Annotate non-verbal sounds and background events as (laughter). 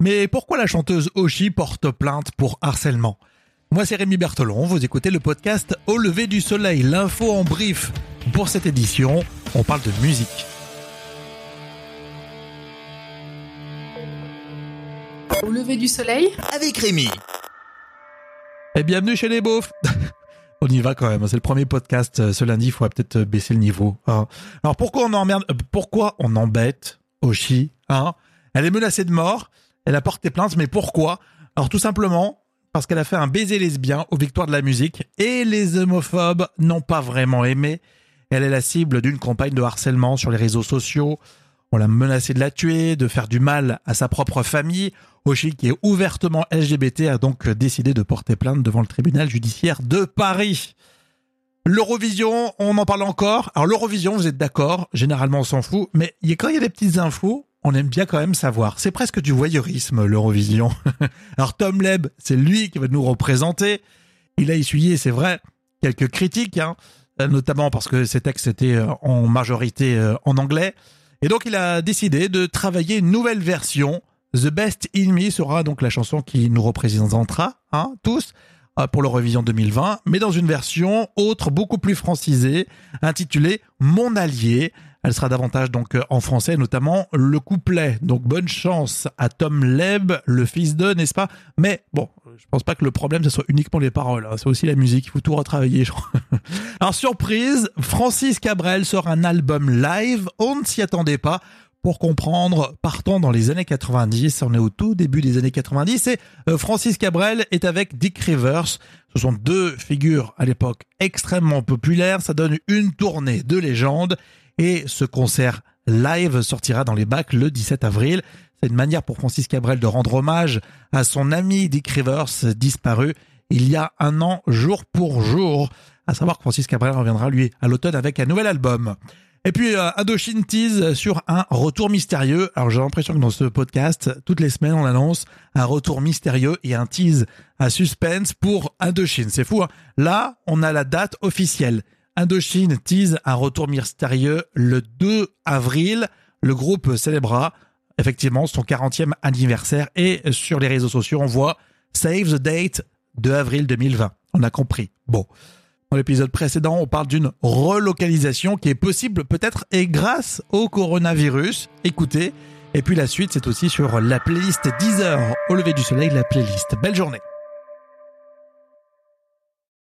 Mais pourquoi la chanteuse Oshi porte plainte pour harcèlement? Moi c'est Rémi Bertolon, vous écoutez le podcast Au lever du soleil, l'info en brief. Pour cette édition, on parle de musique. Au lever du soleil? Avec Rémi. Et bienvenue chez les beaufs (laughs) On y va quand même, c'est le premier podcast euh, ce lundi, il faudra peut-être euh, baisser le niveau. hein. Alors pourquoi on emmerde, euh, pourquoi on embête Oshi hein? Elle est menacée de mort, elle a porté plainte, mais pourquoi? Alors tout simplement parce qu'elle a fait un baiser lesbien aux victoires de la musique et les homophobes n'ont pas vraiment aimé. Elle est la cible d'une campagne de harcèlement sur les réseaux sociaux. On l'a menacé de la tuer, de faire du mal à sa propre famille. Oshi, qui est ouvertement LGBT, a donc décidé de porter plainte devant le tribunal judiciaire de Paris. L'Eurovision, on en parle encore. Alors l'Eurovision, vous êtes d'accord, généralement on s'en fout, mais quand il y a des petites infos, on aime bien quand même savoir. C'est presque du voyeurisme, l'Eurovision. (laughs) Alors Tom Leb, c'est lui qui va nous représenter. Il a essuyé, c'est vrai, quelques critiques, hein, notamment parce que ses textes étaient euh, en majorité euh, en anglais. Et donc il a décidé de travailler une nouvelle version. The Best In Me sera donc la chanson qui nous représentera, hein, tous, pour l'Eurovision 2020, mais dans une version autre, beaucoup plus francisée, intitulée Mon Allié. Elle sera davantage donc euh, en français, notamment le couplet. Donc bonne chance à Tom Leb, le fils de, n'est-ce pas? Mais bon, je pense pas que le problème ce soit uniquement les paroles, hein. c'est aussi la musique, il faut tout retravailler, je crois. (laughs) Alors surprise, Francis Cabrel sort un album live, on ne s'y attendait pas. Pour comprendre, partons dans les années 90, on est au tout début des années 90 et euh, Francis Cabrel est avec Dick Rivers. Ce sont deux figures à l'époque extrêmement populaires, ça donne une tournée de légende et ce concert live sortira dans les bacs le 17 avril. C'est une manière pour Francis Cabrel de rendre hommage à son ami Dick Rivers disparu il y a un an jour pour jour. À savoir que Francis Cabrel reviendra lui à l'automne avec un nouvel album. Et puis euh, Indochine tease sur un retour mystérieux. Alors j'ai l'impression que dans ce podcast, toutes les semaines on annonce un retour mystérieux et un tease à suspense pour Indochine. C'est fou. Hein Là, on a la date officielle. Indochine tease un retour mystérieux le 2 avril. Le groupe célébrera effectivement son 40e anniversaire et sur les réseaux sociaux on voit Save the date 2 avril 2020. On a compris. Bon. Dans l'épisode précédent, on parle d'une relocalisation qui est possible peut-être et grâce au coronavirus. Écoutez. Et puis la suite, c'est aussi sur la playlist 10 heures au lever du soleil, la playlist. Belle journée.